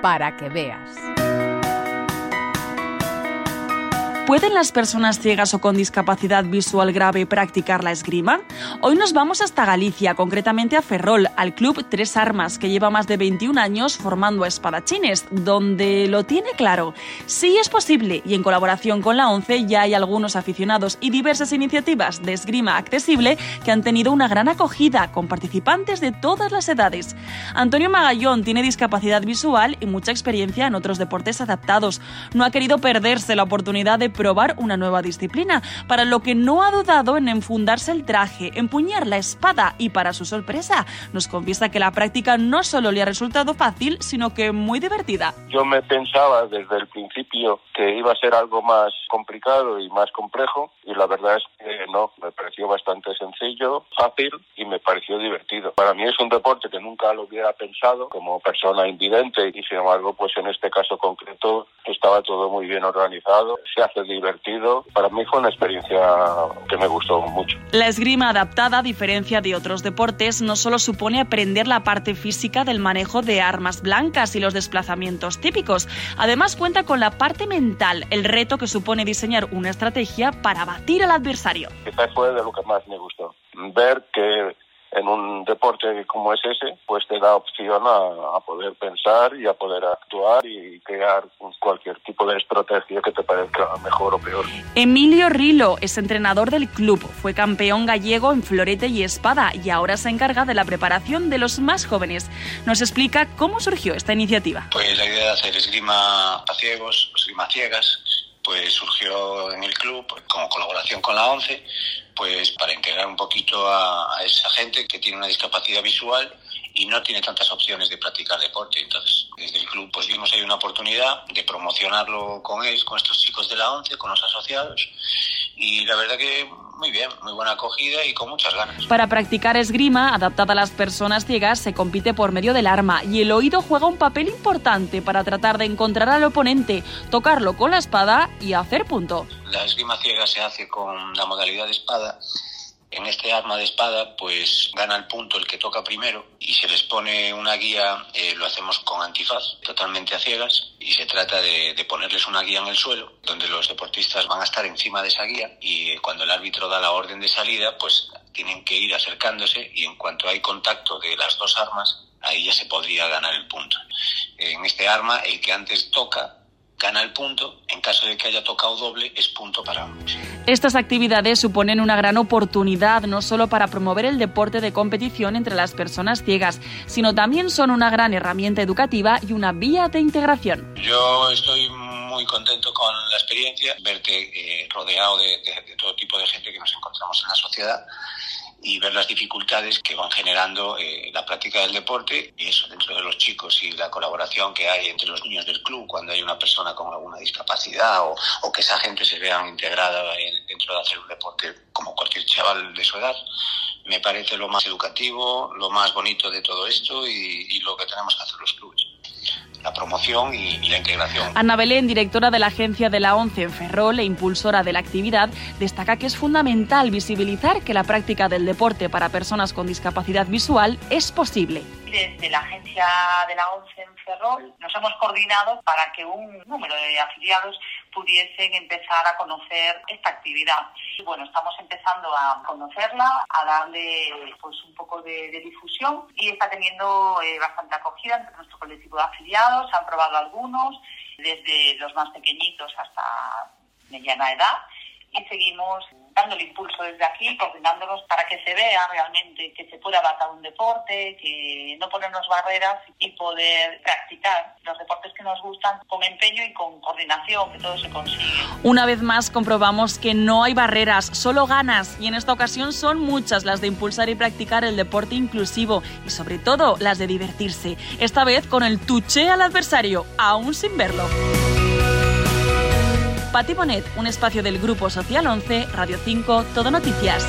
para que veas. ¿Pueden las personas ciegas o con discapacidad visual grave practicar la esgrima? Hoy nos vamos hasta Galicia, concretamente a Ferrol, al club Tres Armas, que lleva más de 21 años formando espadachines, donde lo tiene claro. Sí es posible y en colaboración con la ONCE ya hay algunos aficionados y diversas iniciativas de esgrima accesible que han tenido una gran acogida con participantes de todas las edades. Antonio Magallón tiene discapacidad visual y mucha experiencia en otros deportes adaptados. No ha querido perderse la oportunidad de probar una nueva disciplina, para lo que no ha dudado en enfundarse el traje, empuñar la espada y para su sorpresa nos confiesa que la práctica no solo le ha resultado fácil, sino que muy divertida. Yo me pensaba desde el principio que iba a ser algo más complicado y más complejo y la verdad es que no, me pareció bastante sencillo, fácil y me pareció divertido. Para mí es un deporte que nunca lo hubiera pensado como persona invidente y sin embargo pues en este caso concreto estaba todo muy bien organizado, se hace divertido. Para mí fue una experiencia que me gustó mucho. La esgrima adaptada, a diferencia de otros deportes, no solo supone aprender la parte física del manejo de armas blancas y los desplazamientos típicos, además cuenta con la parte mental, el reto que supone diseñar una estrategia para batir al adversario. Quizás fue de lo que más me gustó. Ver que en un deporte como es ese, pues te da opción a, poder pensar y a poder actuar y crear cualquier tipo de estrategia que te parezca mejor o peor. Emilio Rilo es entrenador del club, fue campeón gallego en florete y espada y ahora se encarga de la preparación de los más jóvenes. Nos explica cómo surgió esta iniciativa. Pues la idea de hacer esgrima a ciegos, esgrima ciegas, pues surgió en el club como colaboración con la ONCE pues para integrar un poquito a, esa gente que tiene una discapacidad visual y no tiene tantas opciones de practicar deporte. Entonces, desde el club pues vimos ahí una oportunidad de promocionarlo con ellos, con estos chicos de la ONCE, con los asociados. Y la verdad que muy bien, muy buena acogida y con muchas ganas. Para practicar esgrima, adaptada a las personas ciegas, se compite por medio del arma y el oído juega un papel importante para tratar de encontrar al oponente, tocarlo con la espada y hacer punto. La esgrima ciega se hace con la modalidad de espada en este arma de espada, pues gana el punto el que toca primero y se les pone una guía, eh, lo hacemos con antifaz, totalmente a ciegas, y se trata de, de, ponerles una guía en el suelo, donde los deportistas van a estar encima de esa guía y cuando el árbitro da la orden de salida, pues tienen que ir acercándose y en cuanto hay contacto de las dos armas, ahí ya se podría ganar el punto. En este arma, el que antes toca gana el punto. En caso de que haya tocado doble, es punto para ambos. Estas actividades suponen una gran oportunidad no solo para promover el deporte de competición entre las personas ciegas, sino también son una gran herramienta educativa y una vía de integración. Yo estoy muy contento con la experiencia, verte eh, rodeado de, de todo tipo de gente que nos encontramos en la sociedad y ver las dificultades que van generando eh, la práctica del deporte y eso dentro de los chicos y la colaboración que hay entre los niños del club cuando hay una persona con alguna discapacidad o, que esa gente se vea integrada dentro de hacer un deporte como cualquier chaval de su edad me parece lo más educativo, lo más bonito de todo esto y, y lo que tenemos que hacer los clubes la promoción y, la integración. Ana Belén, directora de la agencia de la ONCE en Ferrol e impulsora de la actividad, destaca que es fundamental visibilizar que la práctica del deporte para personas con discapacidad visual es posible. Desde la agencia de la ONCE en Ferrol nos hemos coordinado para que un número de afiliados pudiesen empezar a conocer esta actividad. Y bueno, estamos empezando a conocerla, a darle pues un poco de, difusión y está teniendo eh, bastante acogida entre nuestro colectivo de afiliados, han probado algunos, desde los más pequeñitos hasta mediana edad y seguimos dando el impulso desde aquí, coordinándonos para que se vea realmente que se puede adaptar un deporte, que no ponernos barreras y poder practicar los deportes que nos gustan con empeño y con coordinación, que todo se consigue. Una vez más comprobamos que no hay barreras, solo ganas y en esta ocasión son muchas las de impulsar y practicar el deporte inclusivo y sobre todo las de divertirse, esta vez con el tuche al adversario, aún sin verlo. Pati Bonet, un espacio del Grupo Social 11, Radio 5, Todo Noticias.